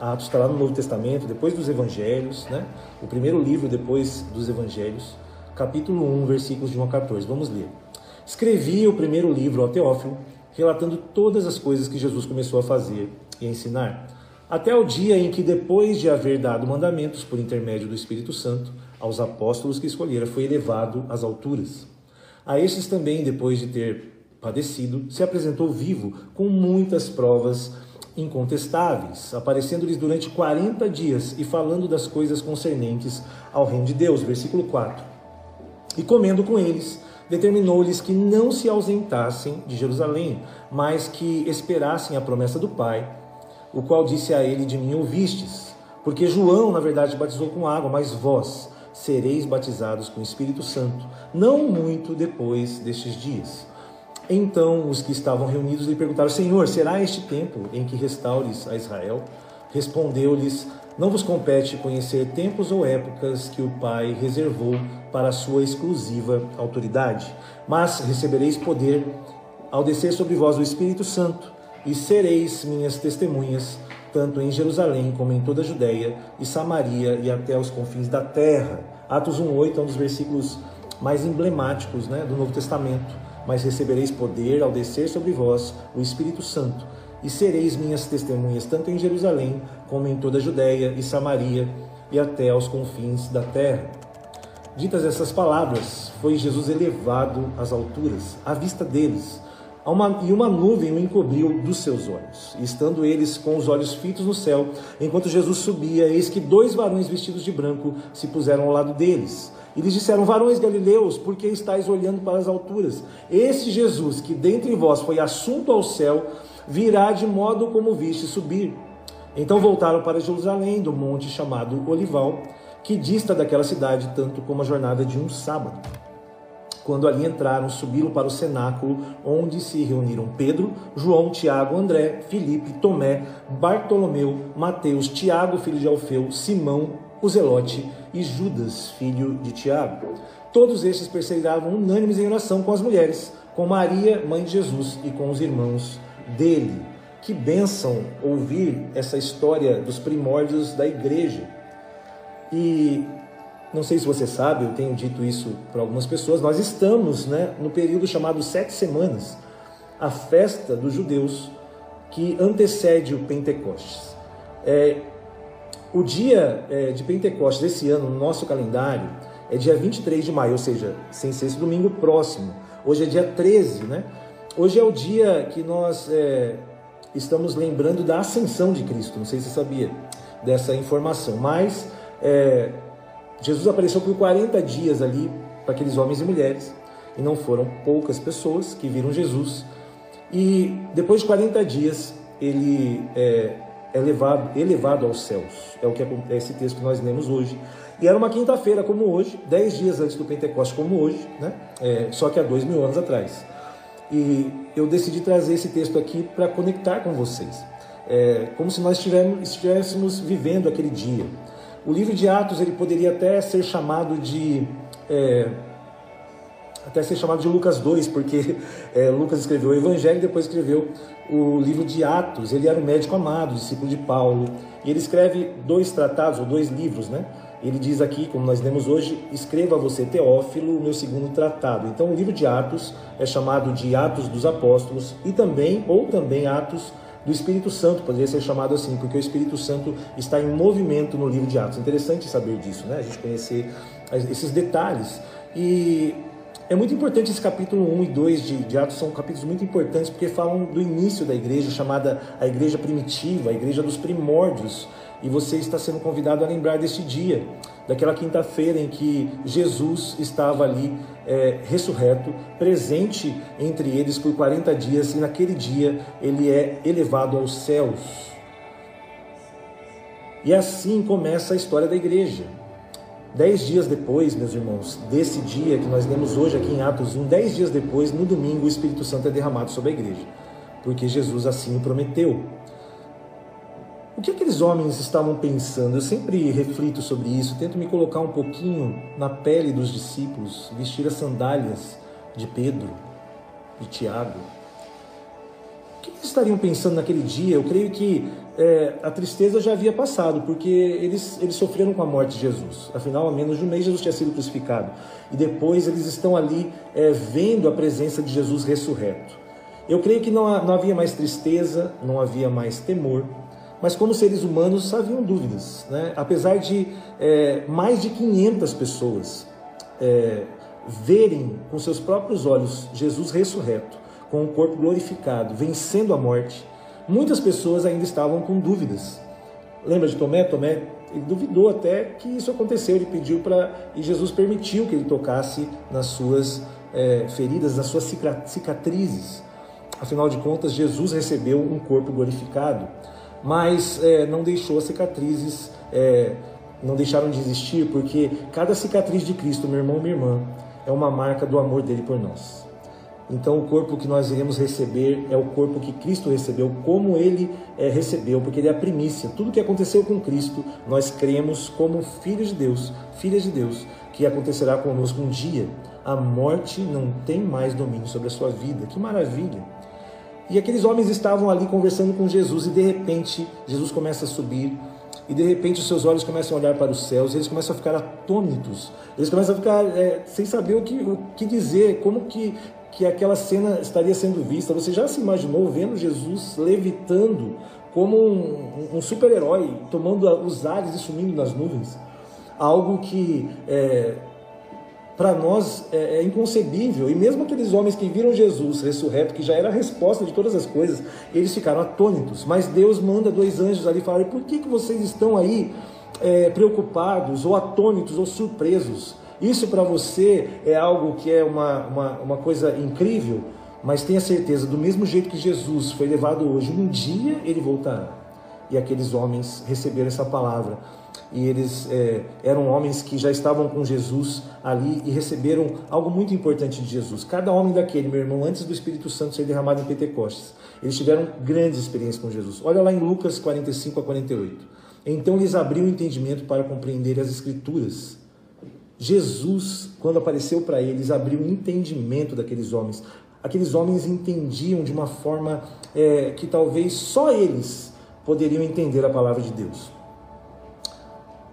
Atos está lá no Novo Testamento, depois dos Evangelhos, né? O primeiro livro depois dos Evangelhos, capítulo 1, versículos de 1 a 14. Vamos ler. Escrevi o primeiro livro ao Teófilo, relatando todas as coisas que Jesus começou a fazer e a ensinar, até o dia em que, depois de haver dado mandamentos por intermédio do Espírito Santo aos apóstolos que escolhera, foi elevado às alturas. A estes também, depois de ter padecido, se apresentou vivo com muitas provas incontestáveis, aparecendo-lhes durante 40 dias e falando das coisas concernentes ao reino de Deus. Versículo 4. E comendo com eles, determinou-lhes que não se ausentassem de Jerusalém, mas que esperassem a promessa do Pai, o qual disse a ele: De mim ouvistes. Porque João, na verdade, batizou com água, mas vós sereis batizados com o Espírito Santo, não muito depois destes dias. Então os que estavam reunidos lhe perguntaram: Senhor, será este tempo em que restaures a Israel? Respondeu-lhes: Não vos compete conhecer tempos ou épocas que o Pai reservou para a sua exclusiva autoridade, mas recebereis poder ao descer sobre vós o Espírito Santo, e sereis minhas testemunhas, tanto em Jerusalém como em toda a Judéia e Samaria e até os confins da terra. Atos 1:8 é um dos versículos mais emblemáticos né, do Novo Testamento mas recebereis poder ao descer sobre vós o Espírito Santo, e sereis minhas testemunhas tanto em Jerusalém como em toda a Judéia e Samaria e até aos confins da terra. Ditas essas palavras, foi Jesus elevado às alturas, à vista deles, uma, e uma nuvem o encobriu dos seus olhos. Estando eles com os olhos fitos no céu, enquanto Jesus subia, eis que dois varões vestidos de branco se puseram ao lado deles. E lhes disseram: Varões galileus, por que estáis olhando para as alturas? Esse Jesus, que dentre vós foi assunto ao céu, virá de modo como viste subir. Então voltaram para Jerusalém, do monte chamado Olival, que dista daquela cidade tanto como a jornada de um sábado. Quando ali entraram, subiram para o cenáculo, onde se reuniram Pedro, João, Tiago, André, Filipe, Tomé, Bartolomeu, Mateus, Tiago, filho de Alfeu, Simão, o Zelote e Judas, filho de Tiago. Todos estes perseveravam unânimes em oração com as mulheres, com Maria, mãe de Jesus, e com os irmãos dele. Que bênção ouvir essa história dos primórdios da igreja. E não sei se você sabe, eu tenho dito isso para algumas pessoas, nós estamos né, no período chamado Sete Semanas, a festa dos judeus que antecede o Pentecostes. É, o dia é, de Pentecostes desse ano, no nosso calendário, é dia 23 de maio, ou seja, sem ser esse domingo próximo. Hoje é dia 13, né? Hoje é o dia que nós é, estamos lembrando da ascensão de Cristo. Não sei se você sabia dessa informação, mas é, Jesus apareceu por 40 dias ali para aqueles homens e mulheres, e não foram poucas pessoas que viram Jesus. E depois de 40 dias, ele é, é levado, elevado aos céus. É o que é esse texto que nós lemos hoje. E era uma quinta-feira como hoje, dez dias antes do Pentecostes como hoje, né? É, só que há dois mil anos atrás. E eu decidi trazer esse texto aqui para conectar com vocês. É, como se nós estivéssemos vivendo aquele dia. O livro de Atos ele poderia até ser chamado de é, até ser chamado de Lucas 2, porque é, Lucas escreveu o Evangelho e depois escreveu o livro de Atos. Ele era um médico amado, discípulo de Paulo, e ele escreve dois tratados, ou dois livros, né? Ele diz aqui, como nós lemos hoje, escreva você, Teófilo, o meu segundo tratado. Então, o livro de Atos é chamado de Atos dos Apóstolos e também, ou também Atos do Espírito Santo, poderia ser chamado assim, porque o Espírito Santo está em movimento no livro de Atos. Interessante saber disso, né? A gente conhecer esses detalhes. E é muito importante esse capítulo 1 e 2 de, de, Atos, são capítulos muito importantes porque falam do início da igreja, chamada a igreja primitiva, a igreja dos primórdios. E você está sendo convidado a lembrar deste dia, daquela quinta-feira em que Jesus estava ali é, ressurreto, presente entre eles por 40 dias, e naquele dia ele é elevado aos céus. E assim começa a história da igreja. Dez dias depois, meus irmãos, desse dia que nós lemos hoje aqui em Atos 1, dez dias depois, no domingo, o Espírito Santo é derramado sobre a igreja, porque Jesus assim o prometeu. O que aqueles homens estavam pensando? Eu sempre reflito sobre isso, tento me colocar um pouquinho na pele dos discípulos, vestir as sandálias de Pedro, de Tiago. que eles estariam pensando naquele dia? Eu creio que é, a tristeza já havia passado, porque eles, eles sofreram com a morte de Jesus. Afinal, há menos de um mês Jesus tinha sido crucificado. E depois eles estão ali é, vendo a presença de Jesus ressurreto. Eu creio que não, não havia mais tristeza, não havia mais temor, mas como seres humanos haviam dúvidas. Né? Apesar de é, mais de 500 pessoas é, verem com seus próprios olhos Jesus ressurreto, com o corpo glorificado, vencendo a morte, muitas pessoas ainda estavam com dúvidas. Lembra de Tomé? Tomé ele duvidou até que isso aconteceu. Ele pediu para e Jesus permitiu que ele tocasse nas suas é, feridas, nas suas cicatrizes. Afinal de contas, Jesus recebeu um corpo glorificado, mas é, não deixou as cicatrizes, é, não deixaram de existir, porque cada cicatriz de Cristo, meu irmão, minha irmã, é uma marca do amor dele por nós. Então, o corpo que nós iremos receber é o corpo que Cristo recebeu, como ele é, recebeu, porque ele é a primícia. Tudo que aconteceu com Cristo, nós cremos como filhos de Deus, filhas de Deus, que acontecerá conosco um dia. A morte não tem mais domínio sobre a sua vida. Que maravilha! E aqueles homens estavam ali conversando com Jesus e de repente Jesus começa a subir e de repente os seus olhos começam a olhar para os céus, eles começam a ficar atônitos, eles começam a ficar é, sem saber o que, o que dizer, como que que aquela cena estaria sendo vista. Você já se imaginou vendo Jesus levitando como um, um super-herói, tomando os ares e sumindo nas nuvens? Algo que é, para nós é, é, inconcebível. E mesmo aqueles homens que viram Jesus ressurreto, que já era a resposta de todas as coisas, eles ficaram atônitos. Mas Deus manda dois anjos ali falar: por que, que vocês estão aí é, preocupados, ou atônitos, ou surpresos? Isso para você é algo que é uma, uma, uma coisa incrível, mas tenha certeza, do mesmo jeito que Jesus foi levado hoje, um dia ele voltará. E aqueles homens receberam essa palavra. E eles é, eram homens que já estavam com Jesus ali e receberam algo muito importante de Jesus. Cada homem daquele, meu irmão, antes do Espírito Santo ser derramado em Pentecostes, eles tiveram grandes experiências com Jesus. Olha lá em Lucas 45 a 48. Então lhes abriu o entendimento para compreender as Escrituras Jesus, quando apareceu para eles, abriu o entendimento daqueles homens. Aqueles homens entendiam de uma forma é, que talvez só eles poderiam entender a palavra de Deus.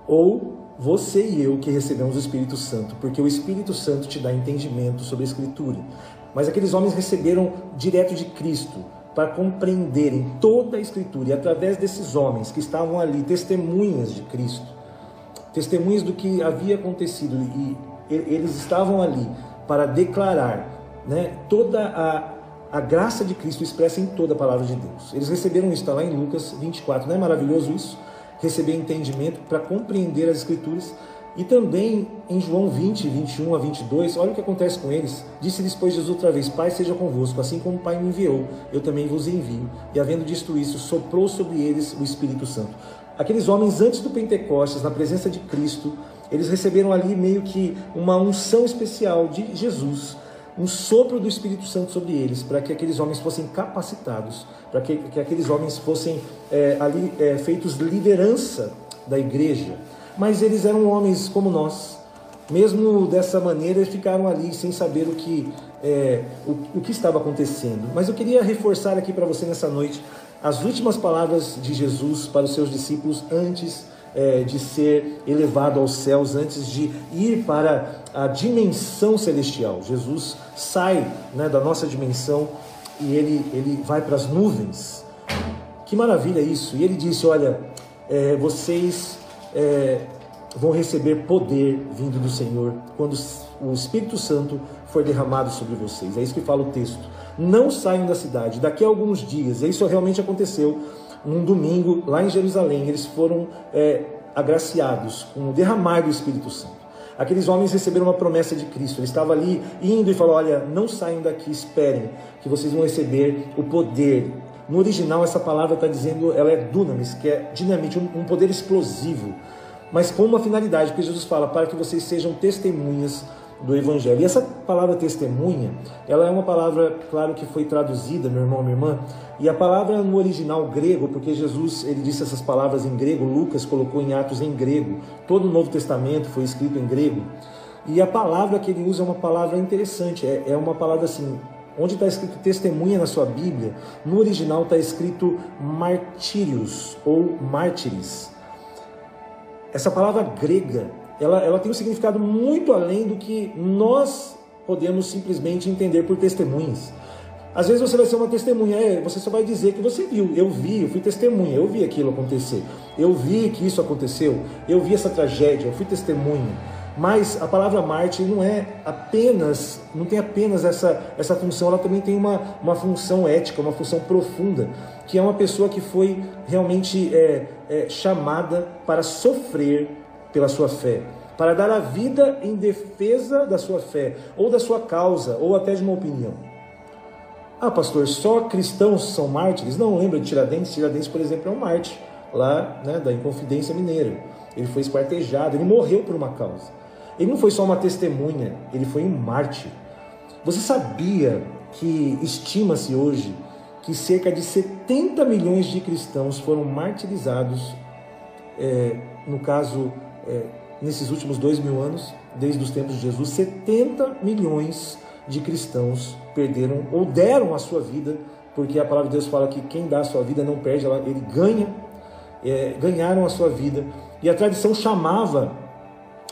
Ou você e eu que recebemos o Espírito Santo, porque o Espírito Santo te dá entendimento sobre a Escritura. Mas aqueles homens receberam direto de Cristo para compreenderem toda a Escritura, e através desses homens que estavam ali, testemunhas de Cristo, testemunhas do que havia acontecido e eles estavam ali para declarar né, toda a, a graça de Cristo expressa em toda a palavra de Deus. Eles receberam isso, está lá em Lucas 24. Não é maravilhoso isso? Receber entendimento para compreender as Escrituras. E também em João 20, 21 a 22, olha o que acontece com eles. Disse-lhes, pois, Jesus outra vez: Pai seja convosco, assim como o Pai me enviou, eu também vos envio. E havendo dito isso, soprou sobre eles o Espírito Santo. Aqueles homens antes do Pentecostes, na presença de Cristo, eles receberam ali meio que uma unção especial de Jesus, um sopro do Espírito Santo sobre eles, para que aqueles homens fossem capacitados, para que, que aqueles homens fossem é, ali é, feitos liderança da igreja. Mas eles eram homens como nós. Mesmo dessa maneira, eles ficaram ali sem saber o que, é, o, o que estava acontecendo. Mas eu queria reforçar aqui para você nessa noite as últimas palavras de Jesus para os seus discípulos antes é, de ser elevado aos céus, antes de ir para a dimensão celestial. Jesus sai né, da nossa dimensão e ele, ele vai para as nuvens. Que maravilha isso! E ele disse: Olha, é, vocês é, vão receber poder vindo do Senhor quando o Espírito Santo for derramado sobre vocês. É isso que fala o texto não saiam da cidade. Daqui a alguns dias, e isso realmente aconteceu, num domingo lá em Jerusalém, eles foram é, agraciados com o derramar do Espírito Santo. Aqueles homens receberam uma promessa de Cristo. Ele estava ali indo e falou: Olha, não saiam daqui, esperem, que vocês vão receber o poder. No original, essa palavra está dizendo, ela é dunamis, que é dinamite, um, poder explosivo, mas com uma finalidade, porque Jesus fala: para que vocês sejam testemunhas do Evangelho. E essa palavra testemunha, ela é uma palavra, claro que foi traduzida, meu irmão, minha irmã, e a palavra no original grego, porque Jesus ele disse essas palavras em grego, Lucas colocou em Atos em grego, todo o Novo Testamento foi escrito em grego, e a palavra que ele usa é uma palavra interessante, é, é uma palavra assim, onde está escrito testemunha na sua Bíblia, no original está escrito martírios ou mártires. Essa palavra grega, ela, ela tem um significado muito além do que nós podemos simplesmente entender por testemunhas. Às vezes você vai ser uma testemunha, é, você só vai dizer que você viu. Eu vi, eu fui testemunha, eu vi aquilo acontecer. Eu vi que isso aconteceu, eu vi essa tragédia, eu fui testemunha. Mas a palavra Marte não é apenas, não tem apenas essa, essa função, ela também tem uma, uma função ética, uma função profunda, que é uma pessoa que foi realmente é, é, chamada para sofrer pela sua fé, para dar a vida em defesa da sua fé, ou da sua causa, ou até de uma opinião. Ah, pastor, só cristãos são mártires? Não, lembra de Tiradentes? Tiradentes, por exemplo, é um mártir, lá né, da Inconfidência Mineira. Ele foi esquartejado, ele morreu por uma causa. Ele não foi só uma testemunha, ele foi um mártir. Você sabia que estima-se hoje que cerca de 70 milhões de cristãos foram martirizados, é, no caso, é, nesses últimos dois mil anos, desde os tempos de Jesus, 70 milhões de cristãos perderam ou deram a sua vida, porque a palavra de Deus fala que quem dá a sua vida não perde, ele ganha, é, ganharam a sua vida. E a tradição chamava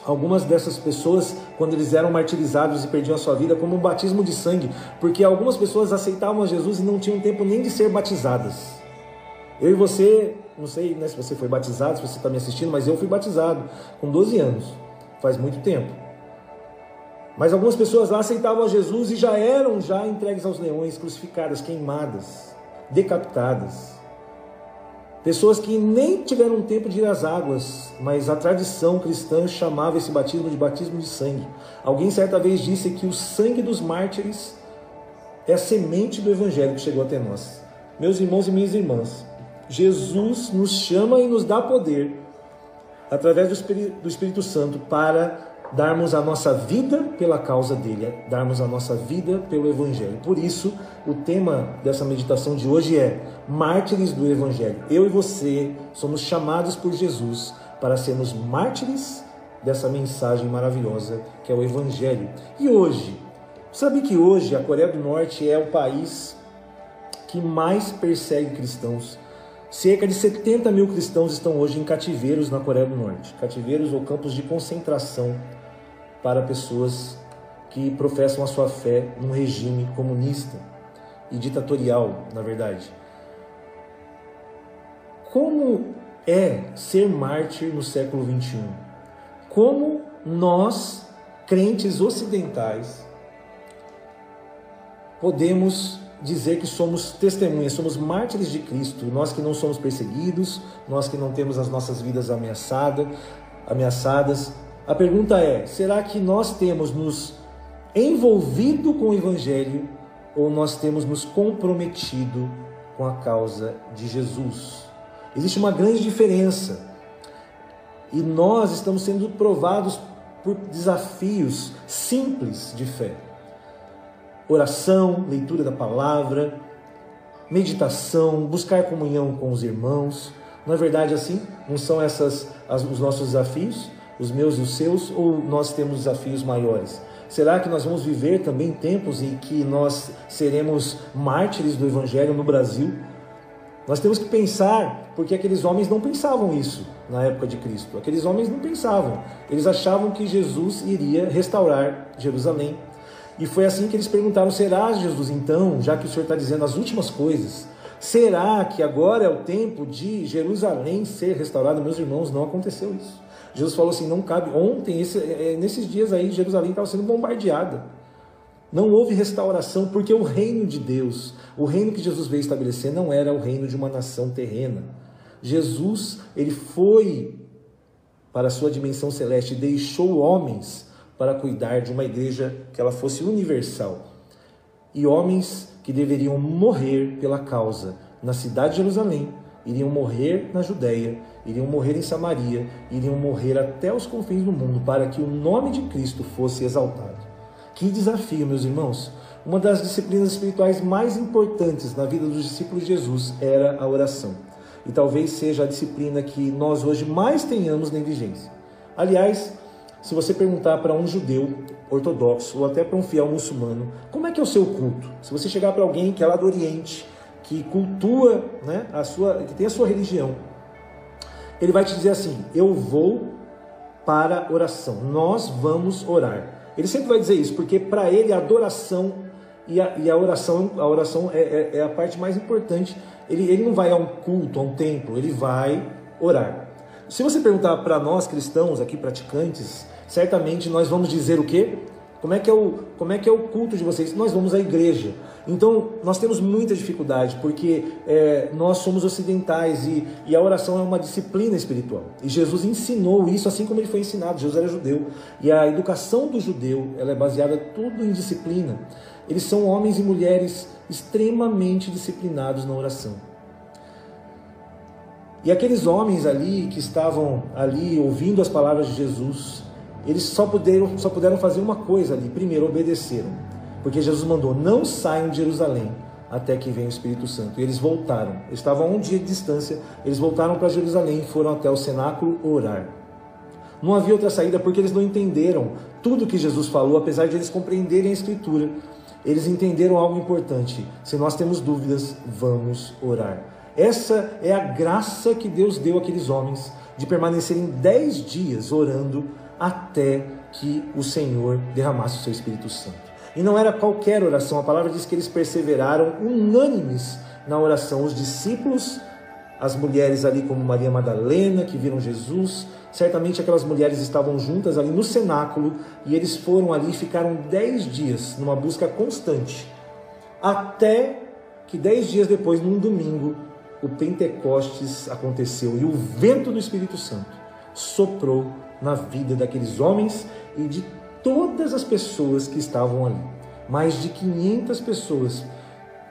algumas dessas pessoas, quando eles eram martirizados e perdiam a sua vida, como um batismo de sangue, porque algumas pessoas aceitavam a Jesus e não tinham tempo nem de ser batizadas. Eu e você, não sei né, se você foi batizado, se você está me assistindo, mas eu fui batizado com 12 anos, faz muito tempo. Mas algumas pessoas lá aceitavam a Jesus e já eram já entregues aos leões, crucificadas, queimadas, decapitadas. Pessoas que nem tiveram tempo de ir às águas, mas a tradição cristã chamava esse batismo de batismo de sangue. Alguém certa vez disse que o sangue dos mártires é a semente do evangelho que chegou até nós. Meus irmãos e minhas irmãs, Jesus nos chama e nos dá poder através do Espírito, do Espírito Santo para darmos a nossa vida pela causa dele, darmos a nossa vida pelo Evangelho. Por isso, o tema dessa meditação de hoje é Mártires do Evangelho. Eu e você somos chamados por Jesus para sermos mártires dessa mensagem maravilhosa que é o Evangelho. E hoje, sabe que hoje a Coreia do Norte é o país que mais persegue cristãos? Cerca de 70 mil cristãos estão hoje em cativeiros na Coreia do Norte, cativeiros ou campos de concentração para pessoas que professam a sua fé num regime comunista e ditatorial, na verdade. Como é ser mártir no século 21? Como nós, crentes ocidentais, podemos dizer que somos testemunhas, somos mártires de Cristo, nós que não somos perseguidos, nós que não temos as nossas vidas ameaçadas, ameaçadas, a pergunta é: será que nós temos nos envolvido com o Evangelho ou nós temos nos comprometido com a causa de Jesus? Existe uma grande diferença e nós estamos sendo provados por desafios simples de fé. Oração, leitura da palavra, meditação, buscar comunhão com os irmãos. É verdade assim? Não são essas as, os nossos desafios? os meus e os seus, ou nós temos desafios maiores? Será que nós vamos viver também tempos em que nós seremos mártires do Evangelho no Brasil? Nós temos que pensar, porque aqueles homens não pensavam isso na época de Cristo. Aqueles homens não pensavam. Eles achavam que Jesus iria restaurar Jerusalém. E foi assim que eles perguntaram: será Jesus então, já que o Senhor está dizendo as últimas coisas, será que agora é o tempo de Jerusalém ser restaurada? Meus irmãos, não aconteceu isso. Jesus falou assim: não cabe. Ontem, esse, é, nesses dias aí, Jerusalém estava sendo bombardeada. Não houve restauração, porque o reino de Deus, o reino que Jesus veio estabelecer, não era o reino de uma nação terrena. Jesus, ele foi para a sua dimensão celeste e deixou homens para cuidar de uma igreja que ela fosse universal. E homens que deveriam morrer pela causa na cidade de Jerusalém, iriam morrer na Judéia iriam morrer em Samaria, iriam morrer até os confins do mundo, para que o nome de Cristo fosse exaltado. Que desafio, meus irmãos! Uma das disciplinas espirituais mais importantes na vida dos discípulos de Jesus era a oração. E talvez seja a disciplina que nós hoje mais tenhamos negligência. Aliás, se você perguntar para um judeu ortodoxo ou até para um fiel muçulmano, como é que é o seu culto? Se você chegar para alguém que é lá do Oriente, que cultua, né, a sua, que tem a sua religião, ele vai te dizer assim: eu vou para oração. Nós vamos orar. Ele sempre vai dizer isso, porque para ele a adoração e a, e a oração, a oração é, é, é, a parte mais importante. Ele, ele não vai a um culto, a um templo, ele vai orar. Se você perguntar para nós cristãos aqui praticantes, certamente nós vamos dizer o quê? Como é que é o, como é, que é o culto de vocês? Nós vamos à igreja. Então, nós temos muita dificuldade, porque é, nós somos ocidentais e, e, a oração é uma disciplina espiritual. E Jesus ensinou isso assim como ele foi ensinado. Jesus era judeu. E a educação do judeu ela é baseada tudo em disciplina. Eles são homens e mulheres extremamente disciplinados na oração. E aqueles homens ali que estavam ali ouvindo as palavras de Jesus, eles só puderam, só puderam fazer uma coisa ali. Primeiro, obedeceram. Porque Jesus mandou: não saiam de Jerusalém até que venha o Espírito Santo. E eles voltaram. estavam a um dia de distância. Eles voltaram para Jerusalém e foram até o cenáculo orar. Não havia outra saída porque eles não entenderam tudo que Jesus falou, apesar de eles compreenderem a Escritura. Eles entenderam algo importante. Se nós temos dúvidas, vamos orar. Essa é a graça que Deus deu àqueles homens de permanecerem dez dias orando até que o Senhor derramasse o seu Espírito Santo. E não era qualquer oração, a palavra diz que eles perseveraram unânimes na oração. Os discípulos, as mulheres ali, como Maria Madalena, que viram Jesus, certamente aquelas mulheres estavam juntas ali no cenáculo e eles foram ali e ficaram dez dias numa busca constante, até que dez dias depois, num domingo, o Pentecostes aconteceu e o vento do Espírito Santo soprou na vida daqueles homens e de todas as pessoas que estavam ali. Mais de 500 pessoas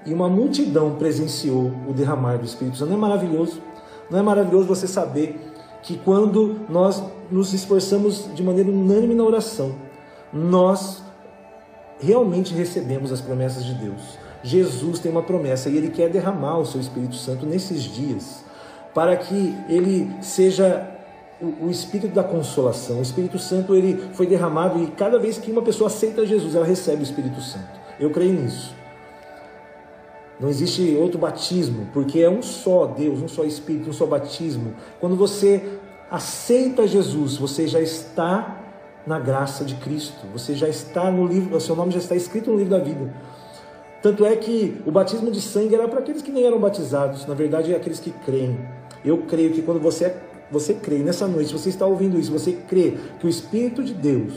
e uma multidão presenciou o derramar do Espírito Santo. Não é maravilhoso? Não é maravilhoso você saber que quando nós nos esforçamos de maneira unânime na oração, nós realmente recebemos as promessas de Deus. Jesus tem uma promessa e ele quer derramar o seu Espírito Santo nesses dias para que ele seja o, espírito da consolação. O Espírito Santo ele foi derramado e cada vez que uma pessoa aceita Jesus, ela recebe o Espírito Santo. Eu creio nisso. Não existe outro batismo, porque é um só Deus, um só Espírito, um só batismo. Quando você aceita Jesus, você já está na graça de Cristo. Você já está no livro, o seu nome já está escrito no livro da vida. Tanto é que o batismo de sangue era para aqueles que nem eram batizados, na verdade, é aqueles que creem. Eu creio que quando você é você crê, nessa noite, você está ouvindo isso, você crê que o Espírito de Deus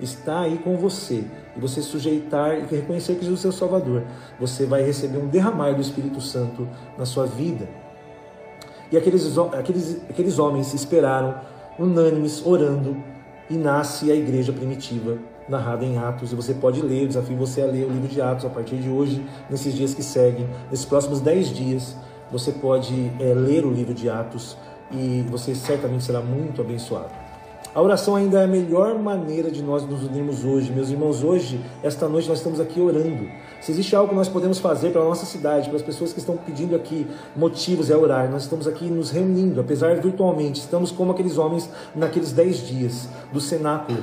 está aí com você, e você sujeitar e reconhecer que Jesus é o Salvador, você vai receber um derramar do Espírito Santo na sua vida. E aqueles, aqueles, aqueles homens esperaram, unânimes, orando, e nasce a igreja primitiva, narrada em Atos. E você pode ler, eu desafio você a ler o livro de Atos a partir de hoje, nesses dias que seguem, nesses próximos dez dias. Você pode é, ler o livro de Atos e você certamente será muito abençoado. A oração ainda é a melhor maneira de nós nos unirmos hoje. Meus irmãos, hoje, esta noite, nós estamos aqui orando. Se existe algo que nós podemos fazer para a nossa cidade, para as pessoas que estão pedindo aqui motivos, é orar. Nós estamos aqui nos reunindo, apesar virtualmente. Estamos como aqueles homens naqueles dez dias do cenáculo.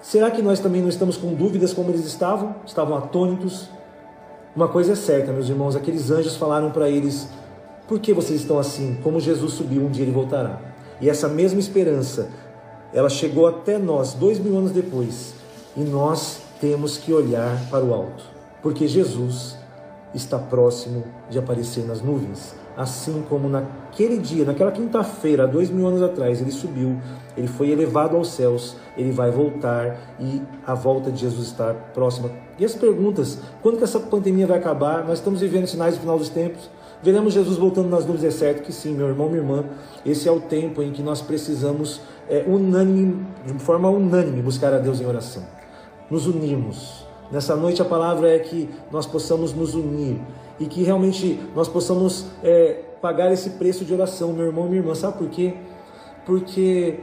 Será que nós também não estamos com dúvidas como eles estavam? Estavam atônitos? Uma coisa é certa, meus irmãos, aqueles anjos falaram para eles por que vocês estão assim? Como Jesus subiu, um dia ele voltará. E essa mesma esperança, ela chegou até nós dois mil anos depois. E nós temos que olhar para o alto, porque Jesus está próximo de aparecer nas nuvens. Assim como naquele dia, naquela quinta-feira, dois mil anos atrás, ele subiu, ele foi elevado aos céus, ele vai voltar e a volta de Jesus está próxima. E as perguntas: quando que essa pandemia vai acabar? Nós estamos vivendo sinais do final dos tempos. Veremos Jesus voltando nas nuvens, é certo que sim, meu irmão, minha irmã. Esse é o tempo em que nós precisamos, é, unânime, de forma unânime, buscar a Deus em oração. Nos unimos. Nessa noite a palavra é que nós possamos nos unir e que realmente nós possamos é, pagar esse preço de oração, meu irmão, minha irmã. Sabe por quê? Porque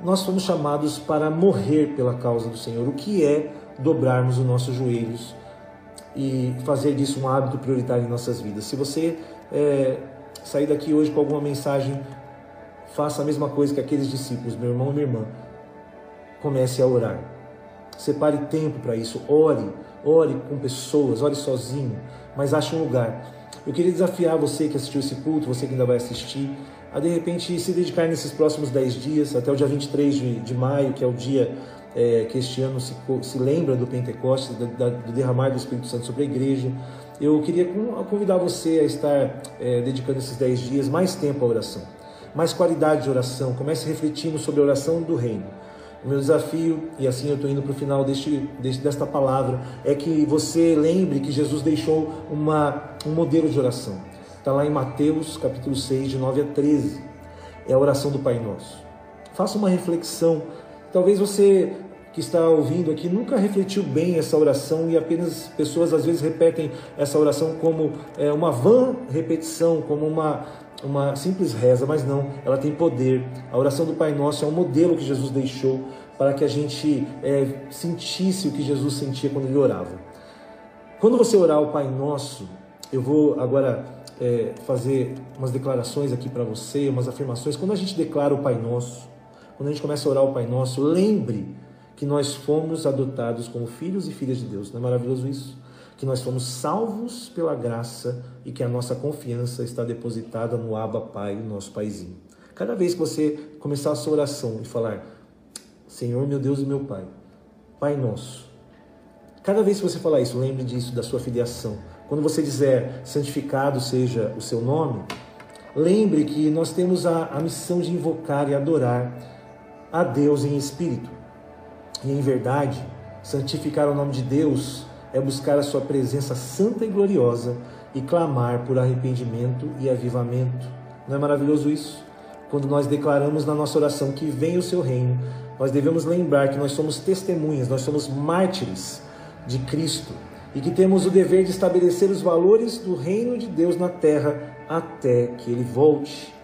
nós fomos chamados para morrer pela causa do Senhor. O que é dobrarmos os nossos joelhos e fazer disso um hábito prioritário em nossas vidas. Se você é, sair daqui hoje com alguma mensagem, faça a mesma coisa que aqueles discípulos, meu irmão e minha irmã. comece a orar. Separe tempo para isso, ore, ore com pessoas, ore sozinho, mas ache um lugar. Eu queria desafiar você que assistiu esse culto, você que ainda vai assistir, a de repente se dedicar nesses próximos 10 dias, até o dia 23 de, de maio, que é o dia é, que este ano se, se lembra do Pentecostes, do, do derramar do Espírito Santo sobre a igreja. Eu queria convidar você a estar é, dedicando esses 10 dias mais tempo à oração, mais qualidade de oração. Comece refletindo sobre a oração do reino. O meu desafio, e assim eu estou indo para o final deste, deste, desta palavra, é que você lembre que Jesus deixou uma, um modelo de oração. Está lá em Mateus capítulo 6, de 9 a 13. É a oração do Pai Nosso. Faça uma reflexão. Talvez você que está ouvindo aqui nunca refletiu bem essa oração e apenas pessoas às vezes repetem essa oração como é, uma vã repetição, como uma, uma simples reza, mas não, ela tem poder. A oração do Pai Nosso é um modelo que Jesus deixou para que a gente é, sentisse o que Jesus sentia quando ele orava. Quando você orar o Pai Nosso, eu vou agora é, fazer umas declarações aqui para você, umas afirmações. Quando a gente declara o Pai Nosso, quando a gente começa a orar o Pai Nosso, lembre que nós fomos adotados como filhos e filhas de Deus. Não é maravilhoso isso? Que nós fomos salvos pela graça e que a nossa confiança está depositada no Abba Pai, nosso Paizinho. Cada vez que você começar a sua oração e falar, Senhor meu Deus e meu Pai, Pai nosso. Cada vez que você falar isso, lembre disso, da sua filiação. Quando você dizer santificado seja o seu nome, lembre que nós temos a, a missão de invocar e adorar a Deus em espírito. E em verdade, santificar o nome de Deus é buscar a sua presença santa e gloriosa e clamar por arrependimento e avivamento. Não é maravilhoso isso? Quando nós declaramos na nossa oração que vem o seu reino, nós devemos lembrar que nós somos testemunhas, nós somos mártires de Cristo e que temos o dever de estabelecer os valores do reino de Deus na terra até que ele volte,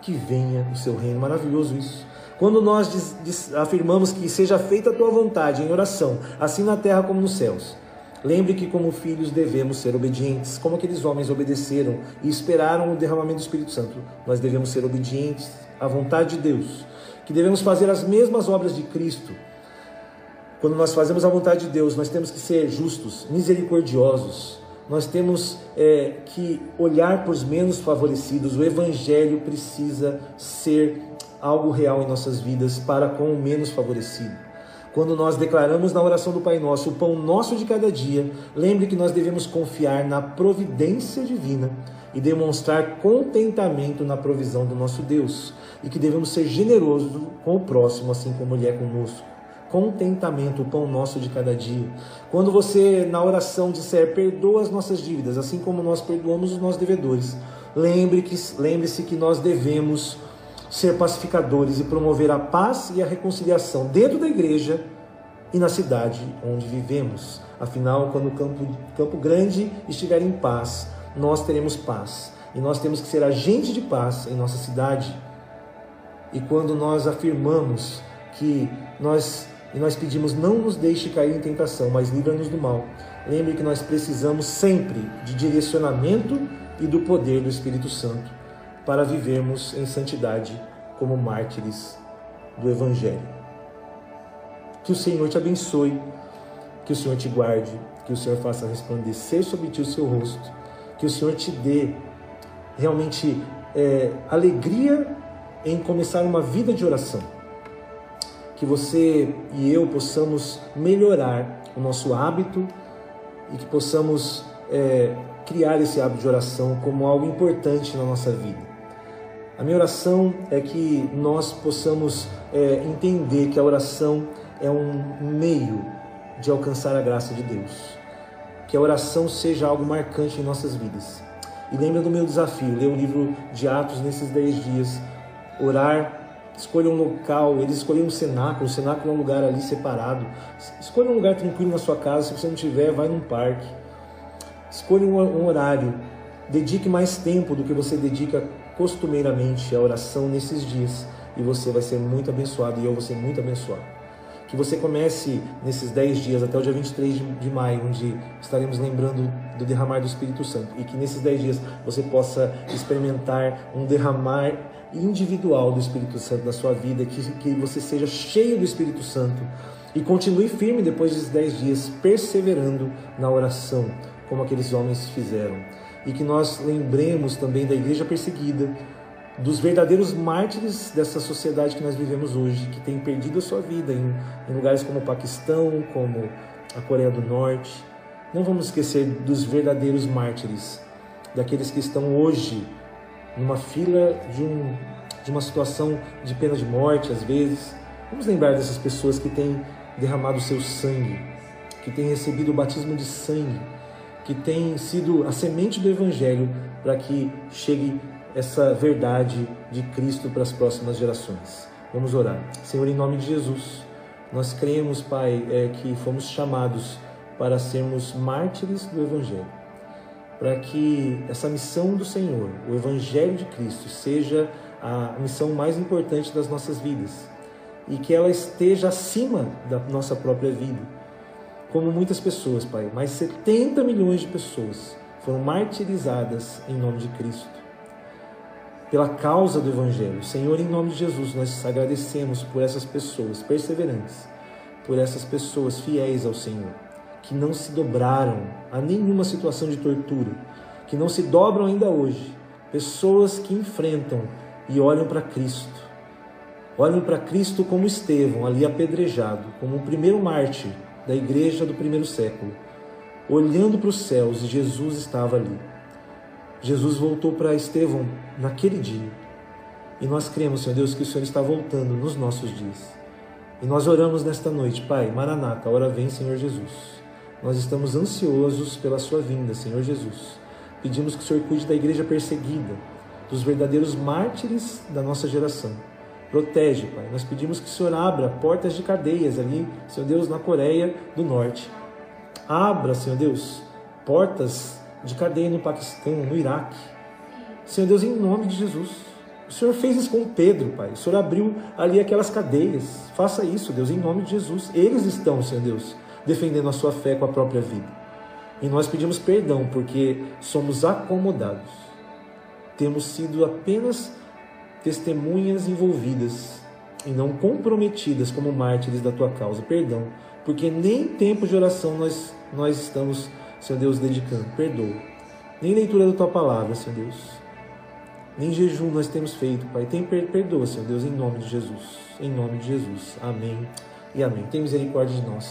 que venha o seu reino. Maravilhoso isso. Quando nós afirmamos que seja feita a tua vontade em oração, assim na terra como nos céus, lembre que, como filhos, devemos ser obedientes, como aqueles homens obedeceram e esperaram o derramamento do Espírito Santo. Nós devemos ser obedientes à vontade de Deus, que devemos fazer as mesmas obras de Cristo. Quando nós fazemos a vontade de Deus, nós temos que ser justos, misericordiosos, nós temos é, que olhar para os menos favorecidos. O Evangelho precisa ser algo real em nossas vidas para com o menos favorecido. Quando nós declaramos na oração do Pai Nosso o pão nosso de cada dia, lembre que nós devemos confiar na providência divina e demonstrar contentamento na provisão do nosso Deus, e que devemos ser generosos com o próximo, assim como Ele é conosco. Contentamento, o pão nosso de cada dia. Quando você, na oração, disser perdoa as nossas dívidas, assim como nós perdoamos os nossos devedores, lembre-se que, lembre que nós devemos ser pacificadores e promover a paz e a reconciliação dentro da igreja e na cidade onde vivemos. Afinal, quando o Campo, Campo Grande estiver em paz, nós teremos paz. E nós temos que ser agentes de paz em nossa cidade. E quando nós afirmamos que nós e nós pedimos não nos deixe cair em tentação, mas livra-nos do mal. Lembre que nós precisamos sempre de direcionamento e do poder do Espírito Santo para vivermos em santidade como mártires do Evangelho. Que o Senhor te abençoe, que o Senhor te guarde, que o Senhor faça resplandecer sobre ti o seu rosto, que o Senhor te dê realmente é, alegria em começar uma vida de oração. Que você e eu possamos melhorar o nosso hábito e que possamos é, criar esse hábito de oração como algo importante na nossa vida. A minha oração é que nós possamos é, entender que a oração é um meio de alcançar a graça de Deus. Que a oração seja algo marcante em nossas vidas. E lembra do meu desafio, ler o livro de Atos nesses 10 dias, orar, escolha um local, eles escolheram um cenáculo, o cenáculo é um lugar ali separado. Escolha um lugar tranquilo na sua casa, se você não tiver, vai num parque. Escolha um, um horário, dedique mais tempo do que você dedica costumeiramente a oração nesses dias e você vai ser muito abençoado e eu vou ser muito abençoado. Que você comece nesses 10 dias, até o dia 23 de, de maio, onde estaremos lembrando do derramar do Espírito Santo. E que nesses 10 dias você possa experimentar um derramar individual do Espírito Santo na sua vida, que, que você seja cheio do Espírito Santo e continue firme depois desses 10 dias, perseverando na oração, como aqueles homens fizeram. E que nós lembremos também da igreja perseguida, dos verdadeiros mártires dessa sociedade que nós vivemos hoje, que tem perdido a sua vida em, em lugares como o Paquistão, como a Coreia do Norte. Não vamos esquecer dos verdadeiros mártires, daqueles que estão hoje numa fila de, um, de uma situação de pena de morte, às vezes. Vamos lembrar dessas pessoas que têm derramado seu sangue, que têm recebido o batismo de sangue, que têm sido a semente do Evangelho para que chegue essa verdade de Cristo para as próximas gerações. Vamos orar. Senhor, em nome de Jesus, nós cremos, Pai, é, que fomos chamados para sermos mártires do Evangelho, para que essa missão do Senhor, o Evangelho de Cristo, seja a missão mais importante das nossas vidas e que ela esteja acima da nossa própria vida. Como muitas pessoas, Pai, mais 70 milhões de pessoas foram martirizadas em nome de Cristo pela causa do Evangelho. Senhor, em nome de Jesus, nós agradecemos por essas pessoas perseverantes, por essas pessoas fiéis ao Senhor, que não se dobraram a nenhuma situação de tortura, que não se dobram ainda hoje. Pessoas que enfrentam e olham para Cristo. Olham para Cristo como Estevão, ali apedrejado, como o primeiro mártir da igreja do primeiro século, olhando para os céus e Jesus estava ali Jesus voltou para Estevão naquele dia. E nós cremos, Senhor Deus, que o Senhor está voltando nos nossos dias. E nós oramos nesta noite, Pai, Maranata, hora vem, Senhor Jesus. Nós estamos ansiosos pela Sua vinda, Senhor Jesus. Pedimos que o Senhor cuide da igreja perseguida, dos verdadeiros mártires da nossa geração. Protege, Pai. Nós pedimos que o Senhor abra portas de cadeias ali, Senhor Deus, na Coreia do Norte. Abra, Senhor Deus, portas de cadeia no Paquistão, no Iraque. Senhor Deus, em nome de Jesus. O Senhor fez isso com Pedro, Pai. O Senhor abriu ali aquelas cadeias. Faça isso, Deus, em nome de Jesus. Eles estão, Senhor Deus, defendendo a sua fé com a própria vida. E nós pedimos perdão porque somos acomodados. Temos sido apenas testemunhas envolvidas e não comprometidas como mártires da tua causa. Perdão, porque nem tempo de oração nós, nós estamos Senhor Deus, dedicando. Perdoa. Nem leitura da tua palavra, Senhor Deus. Nem jejum nós temos feito, Pai. Tem perdoa, Senhor Deus, em nome de Jesus. Em nome de Jesus. Amém e amém. Tem misericórdia de nós.